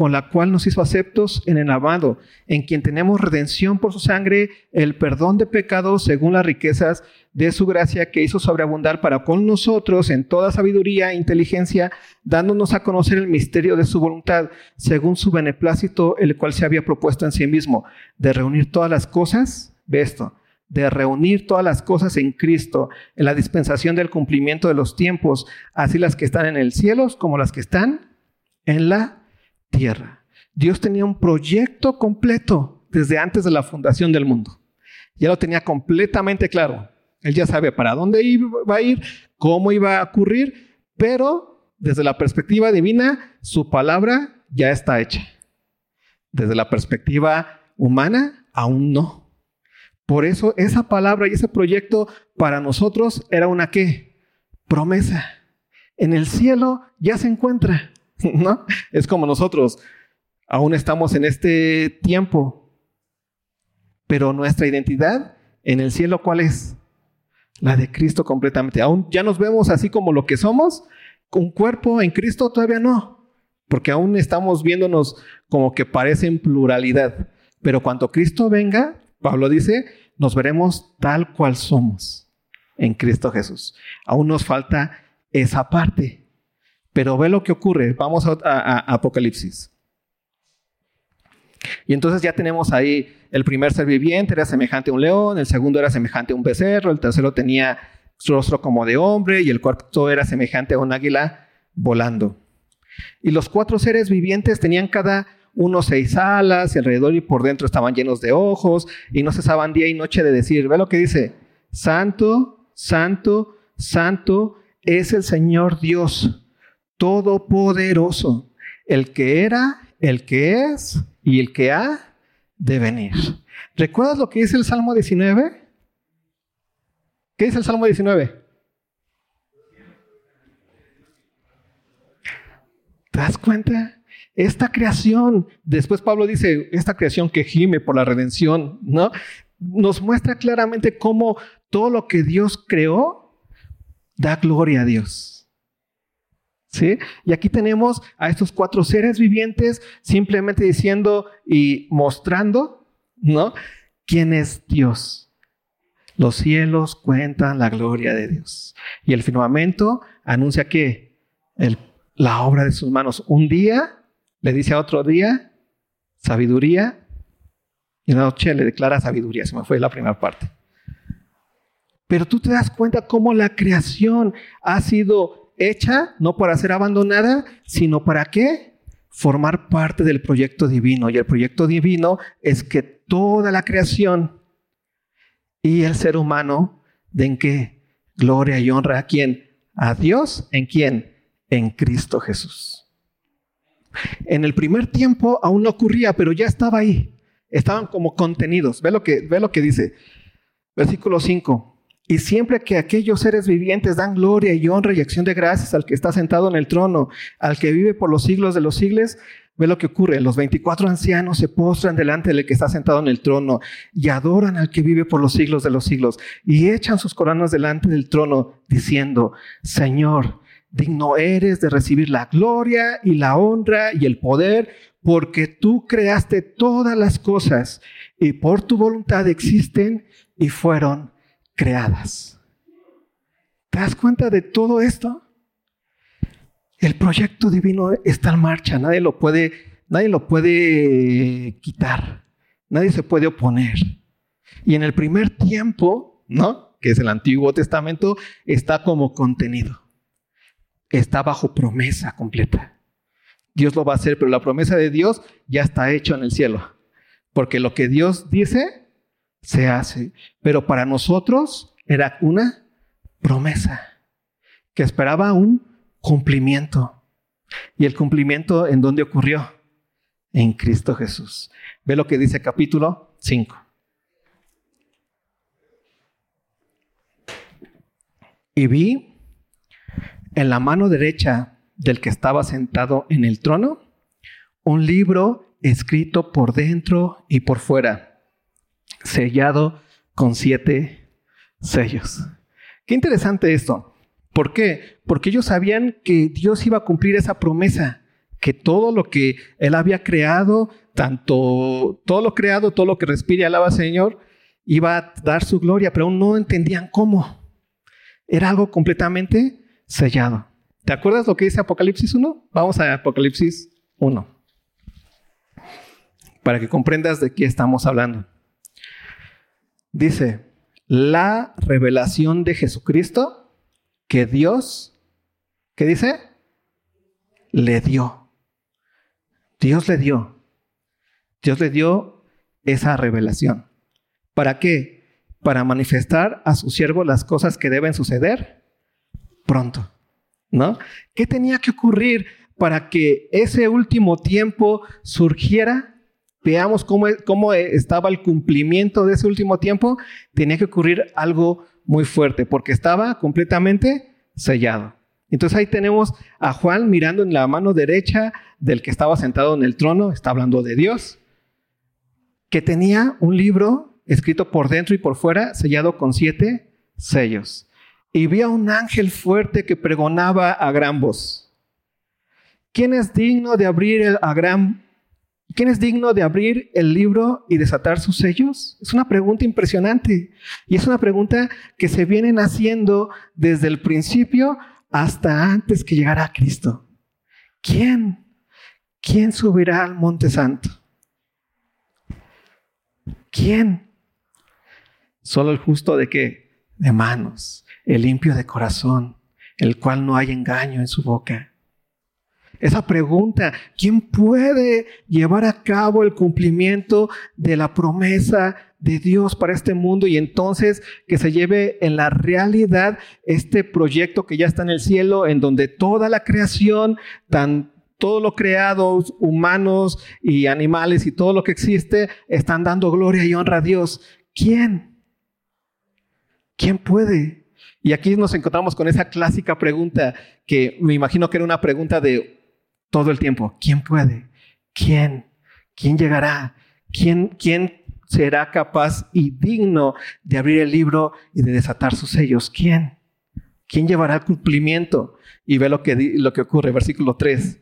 con la cual nos hizo aceptos en el amado, en quien tenemos redención por su sangre, el perdón de pecados según las riquezas de su gracia que hizo sobreabundar para con nosotros en toda sabiduría e inteligencia, dándonos a conocer el misterio de su voluntad, según su beneplácito, el cual se había propuesto en sí mismo, de reunir todas las cosas, ve esto, de reunir todas las cosas en Cristo, en la dispensación del cumplimiento de los tiempos, así las que están en el cielo como las que están en la tierra. Dios tenía un proyecto completo desde antes de la fundación del mundo. Ya lo tenía completamente claro. Él ya sabe para dónde iba a ir, cómo iba a ocurrir, pero desde la perspectiva divina, su palabra ya está hecha. Desde la perspectiva humana, aún no. Por eso esa palabra y ese proyecto para nosotros era una qué? Promesa. En el cielo ya se encuentra. ¿no? Es como nosotros, aún estamos en este tiempo, pero nuestra identidad en el cielo, ¿cuál es? La de Cristo completamente. Aún ya nos vemos así como lo que somos, un cuerpo en Cristo todavía no, porque aún estamos viéndonos como que parecen pluralidad. Pero cuando Cristo venga, Pablo dice, nos veremos tal cual somos en Cristo Jesús. Aún nos falta esa parte. Pero ve lo que ocurre. Vamos a, Apocalipsis. Y entonces ya tenemos ahí el primer ser viviente era semejante a un león, el segundo era semejante a un becerro, el tercero tenía su rostro como de hombre y el cuarto era semejante a un águila volando. Y los cuatro seres vivientes tenían cada uno seis alas y alrededor y por dentro estaban llenos de ojos y no cesaban día y noche de decir, ve lo que dice, santo, santo, santo es el Señor Dios todopoderoso, el que era, el que es y el que ha de venir. ¿Recuerdas lo que dice el Salmo 19? ¿Qué dice el Salmo 19? ¿Te das cuenta? esta creación, después Pablo dice, esta creación que gime por la redención, ¿no? Nos muestra claramente cómo todo lo que Dios creó da gloria a Dios. ¿Sí? Y aquí tenemos a estos cuatro seres vivientes simplemente diciendo y mostrando, ¿no? ¿Quién es Dios? Los cielos cuentan la gloria de Dios. Y el firmamento anuncia que la obra de sus manos. Un día le dice a otro día sabiduría y una noche le declara sabiduría. Se me fue la primera parte. Pero tú te das cuenta cómo la creación ha sido hecha no para ser abandonada, sino para qué? Formar parte del proyecto divino. Y el proyecto divino es que toda la creación y el ser humano den qué? Gloria y honra a quién? A Dios. ¿En quién? En Cristo Jesús. En el primer tiempo aún no ocurría, pero ya estaba ahí. Estaban como contenidos. Ve lo que, ve lo que dice. Versículo 5. Y siempre que aquellos seres vivientes dan gloria y honra y acción de gracias al que está sentado en el trono, al que vive por los siglos de los siglos, ve lo que ocurre. Los 24 ancianos se postran delante del que está sentado en el trono y adoran al que vive por los siglos de los siglos y echan sus coronas delante del trono diciendo, Señor, digno eres de recibir la gloria y la honra y el poder, porque tú creaste todas las cosas y por tu voluntad existen y fueron creadas. ¿Te das cuenta de todo esto? El proyecto divino está en marcha, nadie lo puede, nadie lo puede quitar, nadie se puede oponer. Y en el primer tiempo, ¿no? Que es el Antiguo Testamento, está como contenido está bajo promesa completa. Dios lo va a hacer, pero la promesa de Dios ya está hecha en el cielo. Porque lo que Dios dice, se hace. Pero para nosotros era una promesa que esperaba un cumplimiento. ¿Y el cumplimiento en dónde ocurrió? En Cristo Jesús. Ve lo que dice capítulo 5. Y vi en la mano derecha del que estaba sentado en el trono un libro escrito por dentro y por fuera, sellado con siete sellos. Qué interesante esto. ¿Por qué? Porque ellos sabían que Dios iba a cumplir esa promesa, que todo lo que Él había creado, tanto todo lo creado, todo lo que respira y alaba al Señor, iba a dar su gloria, pero aún no entendían cómo. Era algo completamente sellado. ¿Te acuerdas lo que dice Apocalipsis 1? Vamos a Apocalipsis 1. Para que comprendas de qué estamos hablando. Dice, la revelación de Jesucristo que Dios, ¿qué dice? Le dio. Dios le dio. Dios le dio esa revelación. ¿Para qué? Para manifestar a su siervo las cosas que deben suceder pronto, ¿no? ¿Qué tenía que ocurrir para que ese último tiempo surgiera? Veamos cómo, cómo estaba el cumplimiento de ese último tiempo. Tenía que ocurrir algo muy fuerte porque estaba completamente sellado. Entonces ahí tenemos a Juan mirando en la mano derecha del que estaba sentado en el trono, está hablando de Dios, que tenía un libro escrito por dentro y por fuera, sellado con siete sellos y vi a un ángel fuerte que pregonaba a gran voz. ¿Quién es digno de abrir el, a gran ¿Quién es digno de abrir el libro y desatar sus sellos? Es una pregunta impresionante y es una pregunta que se vienen haciendo desde el principio hasta antes que llegara Cristo. ¿Quién? ¿Quién subirá al monte santo? ¿Quién? Solo el justo de qué? De manos el limpio de corazón, el cual no hay engaño en su boca. Esa pregunta, ¿quién puede llevar a cabo el cumplimiento de la promesa de Dios para este mundo y entonces que se lleve en la realidad este proyecto que ya está en el cielo, en donde toda la creación, tan, todo lo creado, humanos y animales y todo lo que existe, están dando gloria y honra a Dios? ¿Quién? ¿Quién puede? Y aquí nos encontramos con esa clásica pregunta que me imagino que era una pregunta de todo el tiempo. ¿Quién puede? ¿quién? ¿Quién llegará? ¿Quién, quién será capaz y digno de abrir el libro y de desatar sus sellos? ¿Quién? ¿Quién llevará el cumplimiento? Y ve lo que, lo que ocurre, versículo 3.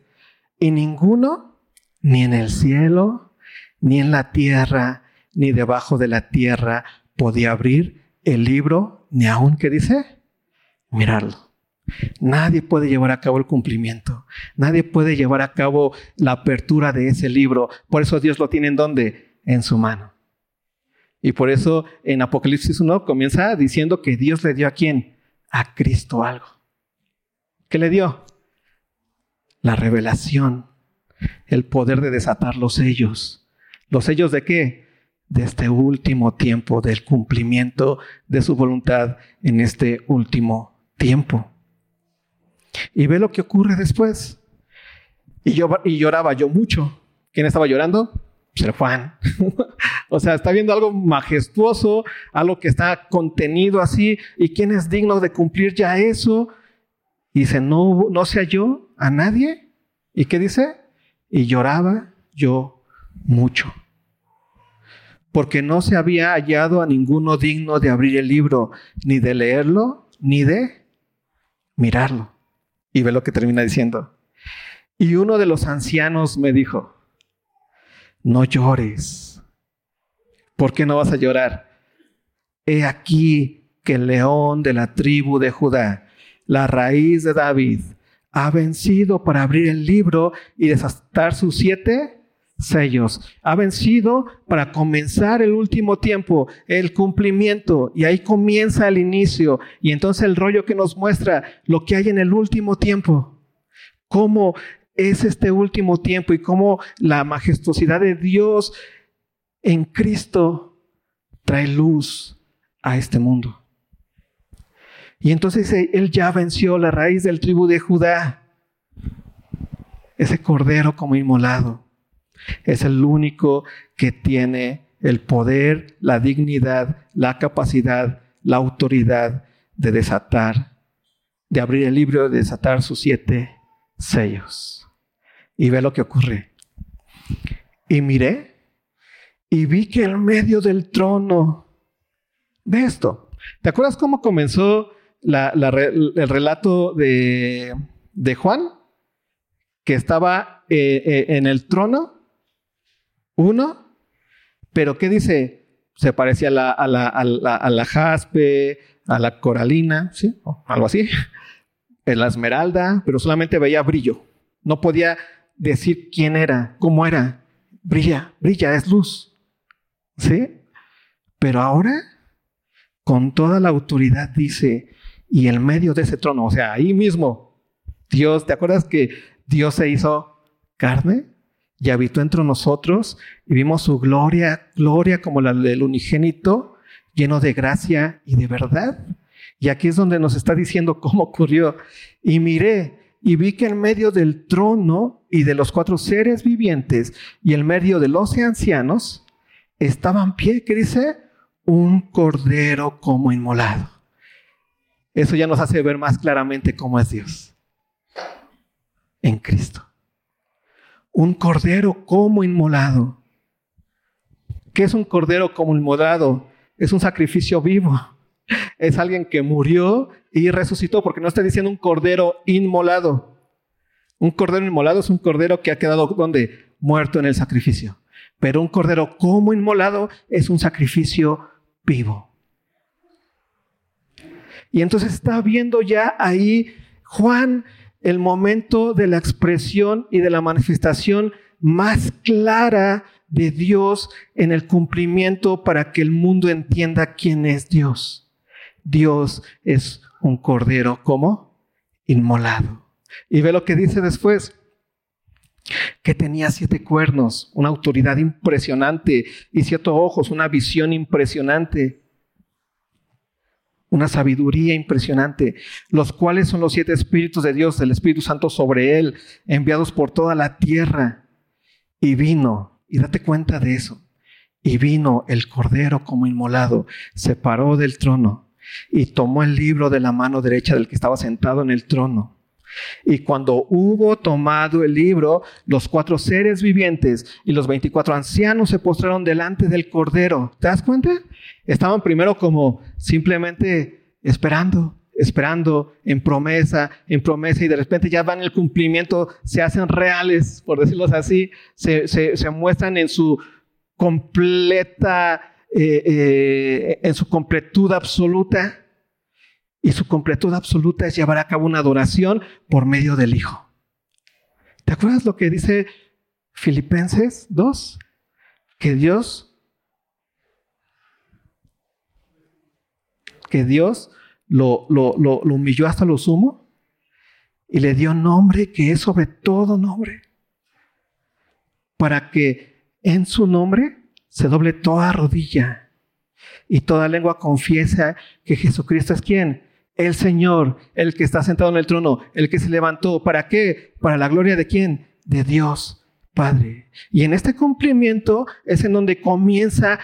Y ninguno, ni en el cielo, ni en la tierra, ni debajo de la tierra, podía abrir el libro, ni aún, ¿qué dice? Mirarlo. Nadie puede llevar a cabo el cumplimiento. Nadie puede llevar a cabo la apertura de ese libro. Por eso Dios lo tiene en donde? En su mano. Y por eso en Apocalipsis 1 comienza diciendo que Dios le dio a quién? A Cristo algo. ¿Qué le dio? La revelación, el poder de desatar los sellos. ¿Los sellos de qué? De este último tiempo, del cumplimiento de su voluntad en este último tiempo. Y ve lo que ocurre después. Y, yo, y lloraba yo mucho. ¿Quién estaba llorando? Pues el Juan. o sea, está viendo algo majestuoso, algo que está contenido así. ¿Y quién es digno de cumplir ya eso? Y dice, no, no se halló a nadie. ¿Y qué dice? Y lloraba yo mucho. Porque no se había hallado a ninguno digno de abrir el libro, ni de leerlo, ni de mirarlo. Y ve lo que termina diciendo. Y uno de los ancianos me dijo, no llores. ¿Por qué no vas a llorar? He aquí que el león de la tribu de Judá, la raíz de David, ha vencido para abrir el libro y desatar sus siete sellos. Ha vencido para comenzar el último tiempo, el cumplimiento, y ahí comienza el inicio. Y entonces el rollo que nos muestra lo que hay en el último tiempo. Cómo es este último tiempo y cómo la majestuosidad de Dios en Cristo trae luz a este mundo. Y entonces él ya venció la raíz del tribu de Judá, ese cordero como inmolado. Es el único que tiene el poder, la dignidad, la capacidad, la autoridad de desatar, de abrir el libro, de desatar sus siete sellos. Y ve lo que ocurre. Y miré y vi que en medio del trono, ve esto, ¿te acuerdas cómo comenzó el relato de, Juan? Que estaba eh, eh, en el trono uno, pero ¿qué dice? Se parecía a la, a la, a la, jaspe, a la coralina, ¿sí? algo así. En la esmeralda, pero solamente veía brillo. No podía decir quién era, cómo era. Brilla, brilla, es luz. ¿Sí? Pero ahora, con toda la autoridad, dice, y en medio de ese trono, o sea, ahí mismo, Dios, ¿te acuerdas que Dios se hizo carne? Y habitó entre nosotros y vimos su gloria, gloria como la del unigénito, lleno de gracia y de verdad. Y aquí es donde nos está diciendo cómo ocurrió. Y miré y vi que en medio del trono y de los cuatro seres vivientes y en medio de los ancianos estaban pie, ¿qué dice? Un cordero como inmolado. Eso ya nos hace ver más claramente cómo es Dios en Cristo un cordero como inmolado. ¿Qué es un cordero como inmolado? Es un sacrificio vivo. Es alguien que murió y resucitó, porque no está diciendo un cordero inmolado. Un cordero inmolado es un cordero que ha quedado donde muerto en el sacrificio. Pero un cordero como inmolado es un sacrificio vivo. Y entonces está viendo ya ahí Juan el momento de la expresión y de la manifestación más clara de Dios en el cumplimiento para que el mundo entienda quién es Dios. Dios es un cordero como inmolado. Y ve lo que dice después, que tenía siete cuernos, una autoridad impresionante y siete ojos, una visión impresionante una sabiduría impresionante, los cuales son los siete espíritus de Dios, del Espíritu Santo sobre él, enviados por toda la tierra. Y vino, y date cuenta de eso, y vino el Cordero como inmolado, se paró del trono y tomó el libro de la mano derecha del que estaba sentado en el trono. Y cuando hubo tomado el libro, los cuatro seres vivientes y los veinticuatro ancianos se postraron delante del Cordero. ¿Te das cuenta? Estaban primero como simplemente esperando, esperando en promesa, en promesa, y de repente ya van el cumplimiento, se hacen reales, por decirlo así, se, muestran en su completa, eh, eh, en su completud absoluta. Y su completud absoluta es llevar a cabo una adoración por medio del Hijo. ¿Te acuerdas lo que dice Filipenses 2? Que Dios, que Dios lo, humilló hasta lo sumo y le dio nombre que es sobre todo nombre, para que en su nombre se doble toda rodilla y toda lengua confiesa que Jesucristo es quien? el Señor, el que está sentado en el trono, el que se levantó. ¿Para qué? Para la gloria de quién? De Dios Padre. Y en este cumplimiento es en donde comienza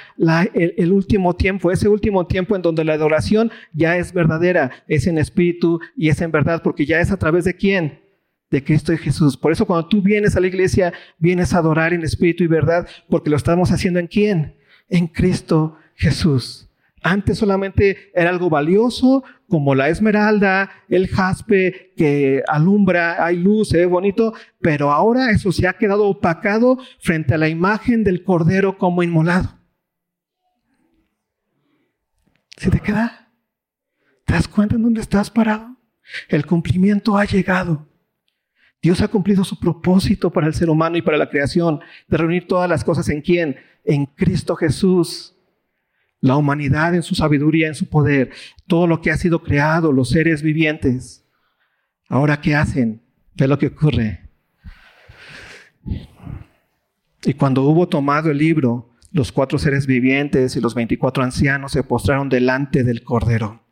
el, último tiempo, ese último tiempo en donde la adoración ya es verdadera, es en espíritu y es en verdad, porque ya es a través de quién? De Cristo y Jesús. Por eso cuando tú vienes a la iglesia, vienes a adorar en espíritu y verdad, porque lo estamos haciendo en quién? En Cristo Jesús. Antes solamente era algo valioso, como la esmeralda, el jaspe que alumbra, hay luz, se ve bonito, pero ahora eso se ha quedado opacado frente a la imagen del cordero como inmolado. ¿Se te queda? ¿Te das cuenta en dónde estás parado? El cumplimiento ha llegado. Dios ha cumplido su propósito para el ser humano y para la creación, de reunir todas las cosas en quién? En Cristo Jesús la humanidad en su sabiduría, en su poder, todo lo que ha sido creado, los seres vivientes. Ahora, ¿qué hacen? Ve lo que ocurre. Y cuando hubo tomado el libro, los cuatro seres vivientes y los veinticuatro ancianos se postraron delante del Cordero.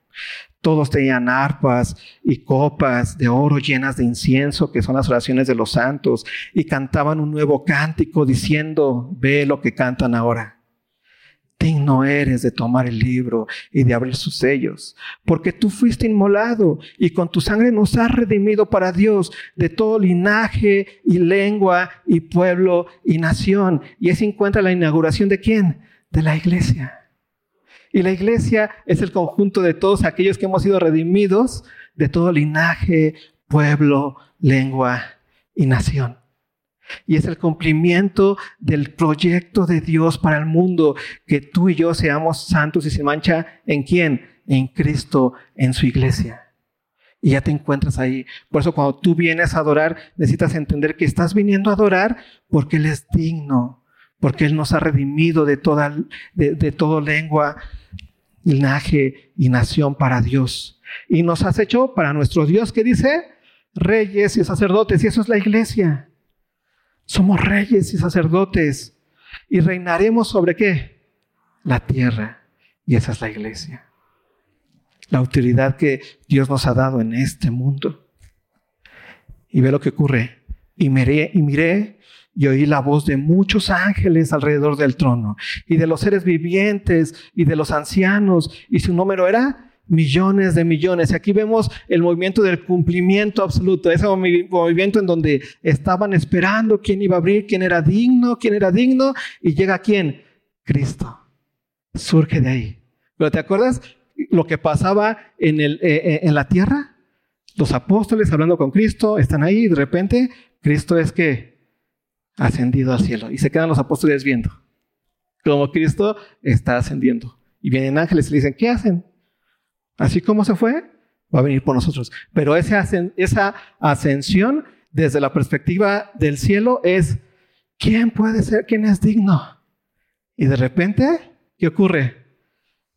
Todos tenían arpas y copas de oro llenas de incienso, que son las oraciones de los santos, y cantaban un nuevo cántico diciendo, ve lo que cantan ahora digno eres de tomar el libro y de abrir sus sellos, porque tú fuiste inmolado y con tu sangre nos has redimido para Dios de todo linaje y lengua y pueblo y nación. Y se encuentra la inauguración de quién? De la iglesia. Y la iglesia es el conjunto de todos aquellos que hemos sido redimidos de todo linaje, pueblo, lengua y nación. Y es el cumplimiento del proyecto de Dios para el mundo, que tú y yo seamos santos y sin mancha en quién? En Cristo, en su iglesia. Y ya te encuentras ahí. Por eso cuando tú vienes a adorar, necesitas entender que estás viniendo a adorar porque Él es digno, porque Él nos ha redimido de toda, de, lengua, linaje y nación para Dios. Y nos has hecho para nuestro Dios que dice reyes y sacerdotes, y eso es la iglesia. Somos reyes y sacerdotes y reinaremos sobre qué? La tierra. Y esa es la iglesia. La autoridad que Dios nos ha dado en este mundo. Y ve lo que ocurre. Y miré, y miré y oí la voz de muchos ángeles alrededor del trono y de los seres vivientes y de los ancianos. Y su número era millones de millones. Y aquí vemos el movimiento del cumplimiento absoluto, ese movimiento en donde estaban esperando quién iba a abrir, quién era digno, quién era digno, y llega quién? Cristo. Surge de ahí. Pero ¿te acuerdas lo que pasaba en, el, eh, eh, en la tierra? Los apóstoles hablando con Cristo están ahí y de repente Cristo es que ascendido al cielo y se quedan los apóstoles viendo como Cristo está ascendiendo. Y vienen ángeles y le dicen, ¿qué hacen? Así como se fue, va a venir por nosotros. Pero esa, ascensión desde la perspectiva del cielo es, ¿quién puede ser? ¿Quién es digno? Y de repente, ¿qué ocurre?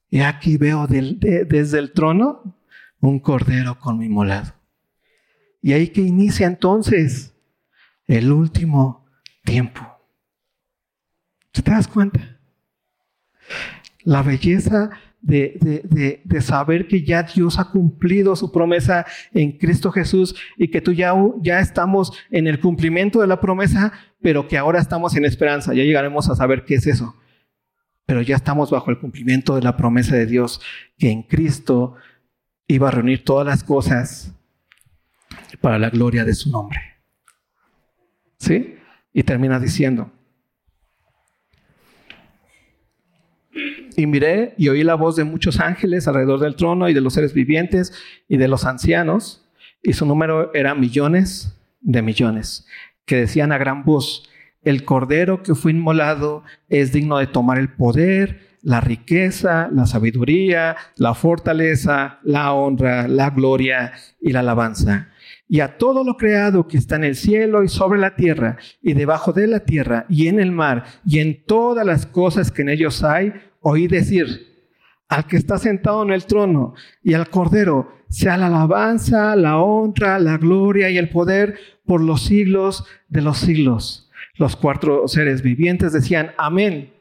Y aquí veo desde el trono un cordero con mi molado. Y ahí que inicia entonces el último tiempo. ¿Te das cuenta? La belleza de, saber que ya Dios ha cumplido su promesa en Cristo Jesús y que tú ya, ya estamos en el cumplimiento de la promesa, pero que ahora estamos en esperanza. Ya llegaremos a saber qué es eso. Pero ya estamos bajo el cumplimiento de la promesa de Dios, que en Cristo iba a reunir todas las cosas para la gloria de su nombre. ¿Sí? Y termina diciendo, y miré y oí la voz de muchos ángeles alrededor del trono y de los seres vivientes y de los ancianos, y su número era millones de millones, que decían a gran voz, el cordero que fue inmolado es digno de tomar el poder, la riqueza, la sabiduría, la fortaleza, la honra, la gloria y la alabanza. Y a todo lo creado que está en el cielo y sobre la tierra y debajo de la tierra y en el mar y en todas las cosas que en ellos hay, oí decir, al que está sentado en el trono y al cordero, sea la alabanza, la honra, la gloria y el poder por los siglos de los siglos. Los cuatro seres vivientes decían, amén.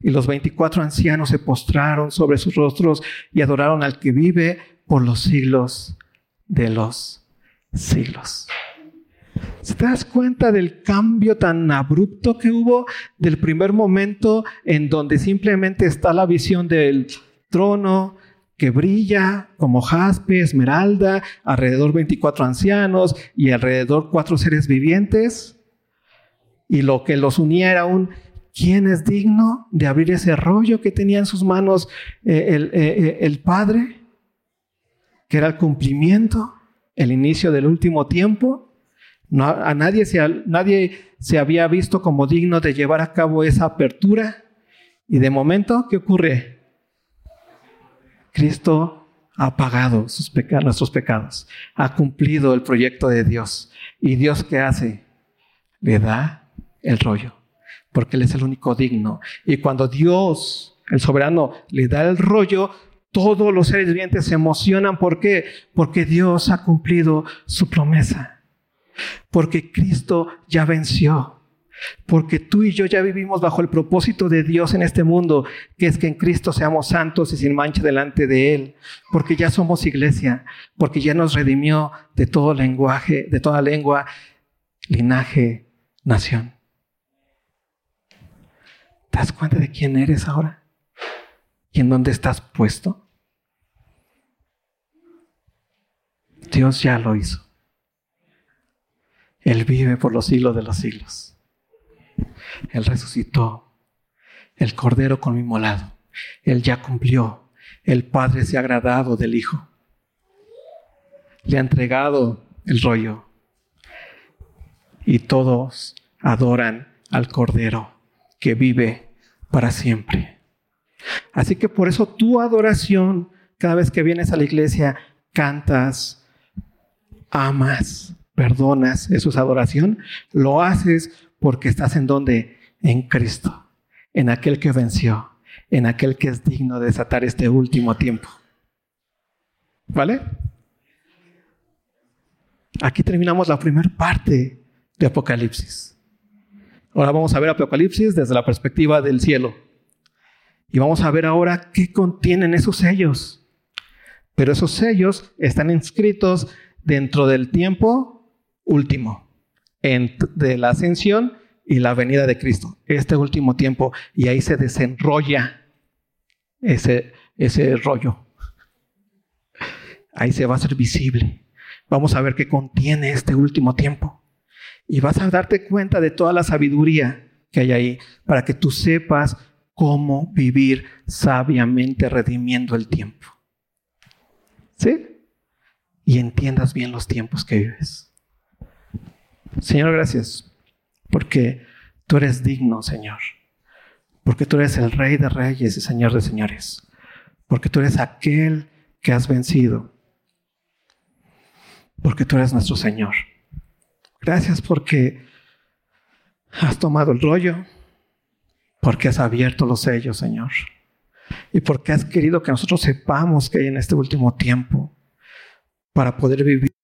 Y los veinticuatro ancianos se postraron sobre sus rostros y adoraron al que vive por los siglos de los siglos. ¿Se te das cuenta del cambio tan abrupto que hubo del primer momento en donde simplemente está la visión del trono que brilla como jaspe, esmeralda, alrededor 24 ancianos y alrededor cuatro seres vivientes? Y lo que los unía era un ¿quién es digno de abrir ese rollo que tenía en sus manos eh, eh, eh, el Padre? Que era el cumplimiento el inicio del último tiempo. A nadie se, nadie se había visto como digno de llevar a cabo esa apertura. Y de momento, ¿qué ocurre? Cristo ha pagado nuestros pecados, ha cumplido el proyecto de Dios. ¿Y Dios qué hace? Le da el rollo, porque Él es el único digno. Y cuando Dios, el soberano, le da el rollo, todos los seres vivientes se emocionan. ¿Por qué? Porque Dios ha cumplido su promesa. Porque Cristo ya venció. Porque tú y yo ya vivimos bajo el propósito de Dios en este mundo, que es que en Cristo seamos santos y sin mancha delante de Él. Porque ya somos iglesia. Porque ya nos redimió de todo lenguaje, de toda lengua, linaje, nación. ¿Te das cuenta de quién eres ahora? ¿Y en dónde estás puesto? Dios ya lo hizo. Él vive por los siglos de los siglos. Él resucitó. El Cordero con mi molado. Él ya cumplió. El Padre se ha agradado del Hijo. Le ha entregado el rollo. Y todos adoran al Cordero que vive para siempre. Así que por eso tu adoración, cada vez que vienes a la iglesia, cantas, amas, perdonas, eso es adoración, lo haces porque estás en donde? En Cristo, en aquel que venció, en aquel que es digno de desatar este último tiempo. ¿Vale? Aquí terminamos la primera parte de Apocalipsis. Ahora vamos a ver Apocalipsis desde la perspectiva del cielo. Y vamos a ver ahora qué contienen esos sellos. Pero esos sellos están inscritos dentro del tiempo último, de la ascensión y la venida de Cristo, este último tiempo, y ahí se desenrolla ese, ese rollo. Ahí se va a hacer visible. Vamos a ver qué contiene este último tiempo. Y vas a darte cuenta de toda la sabiduría que hay ahí para que tú sepas cómo vivir sabiamente redimiendo el tiempo. ¿Sí? y entiendas bien los tiempos que vives. Señor, gracias, porque tú eres digno, Señor, porque tú eres el Rey de Reyes y Señor de Señores, porque tú eres aquel que has vencido, porque tú eres nuestro Señor. Gracias porque has tomado el rollo, porque has abierto los sellos, Señor, y porque has querido que nosotros sepamos que en este último tiempo para poder vivir